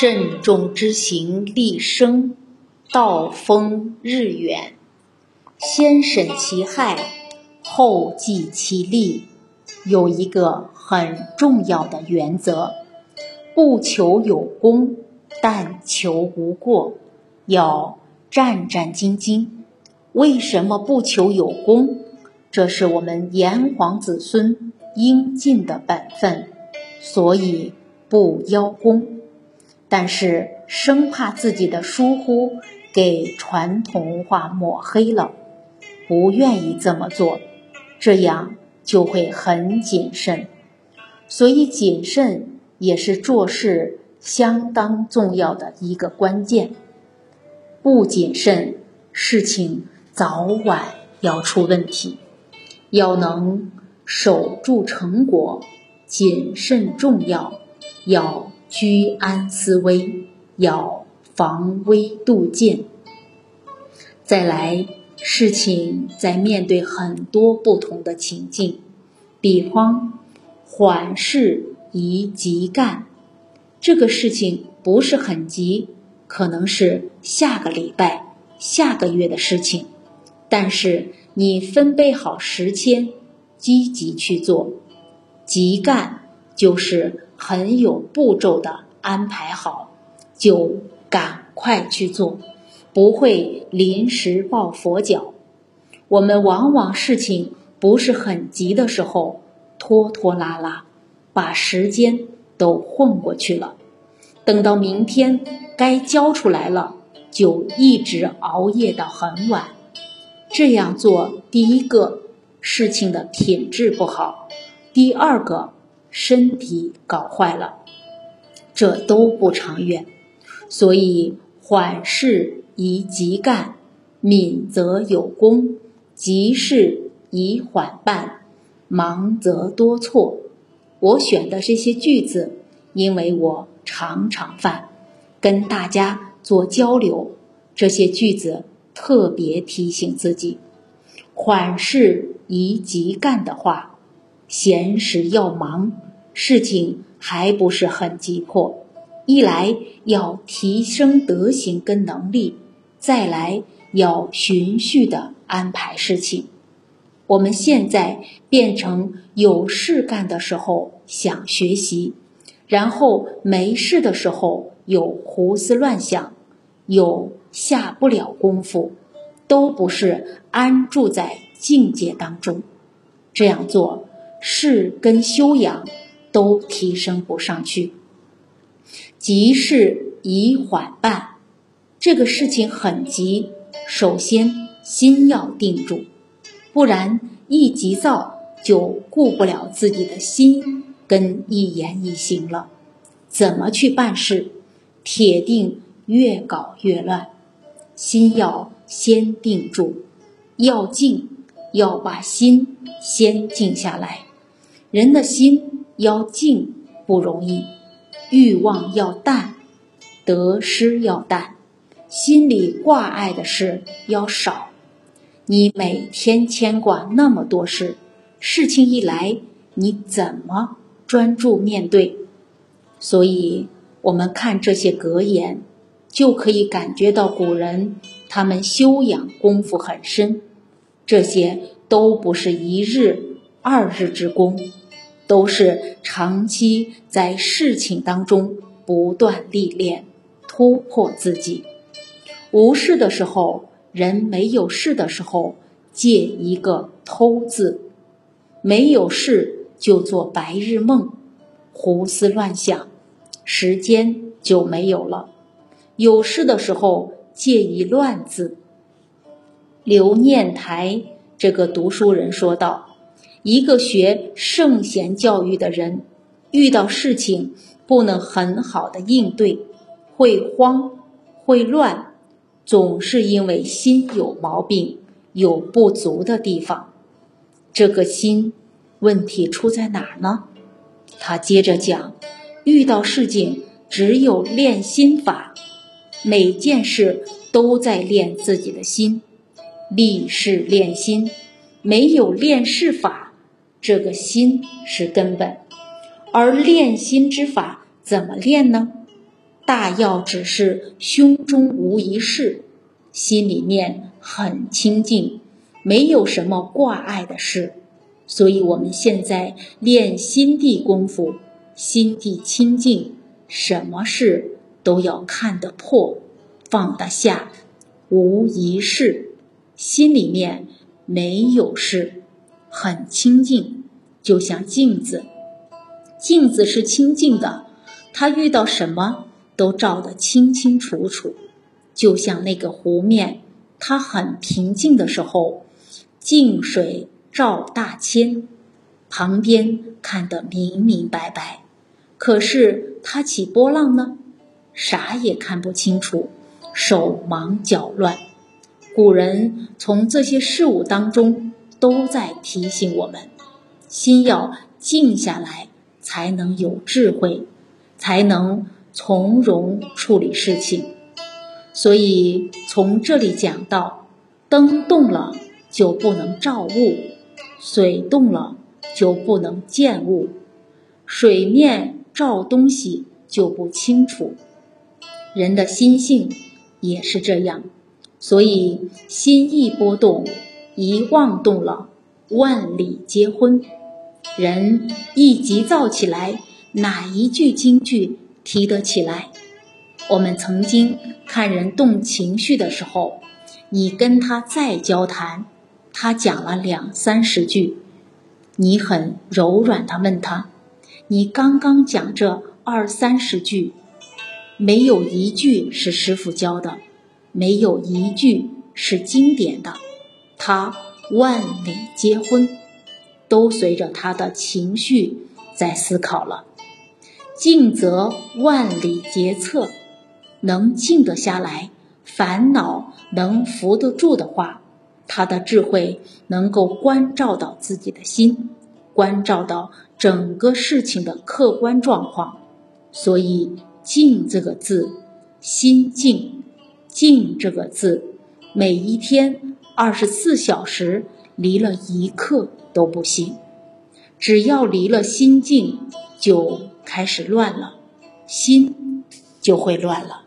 慎重之行立生，道丰日远。先审其害，后计其利。有一个很重要的原则：不求有功，但求无过。要战战兢兢。为什么不求有功？这是我们炎黄子孙应尽的本分，所以不邀功。但是生怕自己的疏忽给传统文化抹黑了，不愿意这么做，这样就会很谨慎。所以谨慎也是做事相当重要的一个关键。不谨慎，事情早晚要出问题。要能守住成果，谨慎重要；要居安思危，要防微杜渐。再来，事情在面对很多不同的情境，比方缓事宜急干，这个事情不是很急，可能是下个礼拜、下个月的事情，但是。你分配好时间，积极去做，急干就是很有步骤的安排好，就赶快去做，不会临时抱佛脚。我们往往事情不是很急的时候，拖拖拉拉，把时间都混过去了，等到明天该交出来了，就一直熬夜到很晚。这样做，第一个事情的品质不好，第二个身体搞坏了，这都不长远。所以缓事宜急干，敏则有功；急事宜缓办，忙则多错。我选的这些句子，因为我常常犯，跟大家做交流，这些句子。特别提醒自己，缓事宜急干的话，闲时要忙，事情还不是很急迫。一来要提升德行跟能力，再来要循序的安排事情。我们现在变成有事干的时候想学习，然后没事的时候又胡思乱想，有。下不了功夫，都不是安住在境界当中。这样做，事跟修养都提升不上去。急事宜缓办，这个事情很急，首先心要定住，不然一急躁就顾不了自己的心跟一言一行了。怎么去办事，铁定越搞越乱。心要先定住，要静，要把心先静下来。人的心要静不容易，欲望要淡，得失要淡，心里挂碍的事要少。你每天牵挂那么多事，事情一来，你怎么专注面对？所以，我们看这些格言。就可以感觉到古人他们修养功夫很深，这些都不是一日二日之功，都是长期在事情当中不断历练，突破自己。无事的时候，人没有事的时候，借一个偷字；没有事就做白日梦，胡思乱想，时间就没有了。有事的时候，借一乱字。刘念台这个读书人说道：“一个学圣贤教育的人，遇到事情不能很好的应对，会慌会乱，总是因为心有毛病，有不足的地方。这个心问题出在哪儿呢？”他接着讲：“遇到事情，只有练心法。”每件事都在练自己的心，立事练心，没有练事法，这个心是根本。而练心之法怎么练呢？大要只是胸中无一事，心里面很清净，没有什么挂碍的事。所以，我们现在练心地功夫，心地清净，什么事都要看得破，放得下，无一事，心里面没有事，很清净，就像镜子。镜子是清净的，它遇到什么都照得清清楚楚，就像那个湖面，它很平静的时候，静水。照大千，旁边看得明明白白，可是它起波浪呢，啥也看不清楚，手忙脚乱。古人从这些事物当中都在提醒我们，心要静下来，才能有智慧，才能从容处理事情。所以从这里讲到，灯动了就不能照物。水动了就不能见物，水面照东西就不清楚。人的心性也是这样，所以心一波动，一妄动了，万里皆昏。人一急躁起来，哪一句京剧提得起来？我们曾经看人动情绪的时候，你跟他再交谈。他讲了两三十句，你很柔软的问他：“你刚刚讲这二三十句，没有一句是师傅教的，没有一句是经典的。”他万里结婚，都随着他的情绪在思考了。静则万里皆测，能静得下来，烦恼能扶得住的话。他的智慧能够关照到自己的心，关照到整个事情的客观状况，所以“静”这个字，心静，静这个字，每一天二十四小时离了一刻都不行，只要离了心境，就开始乱了，心就会乱了。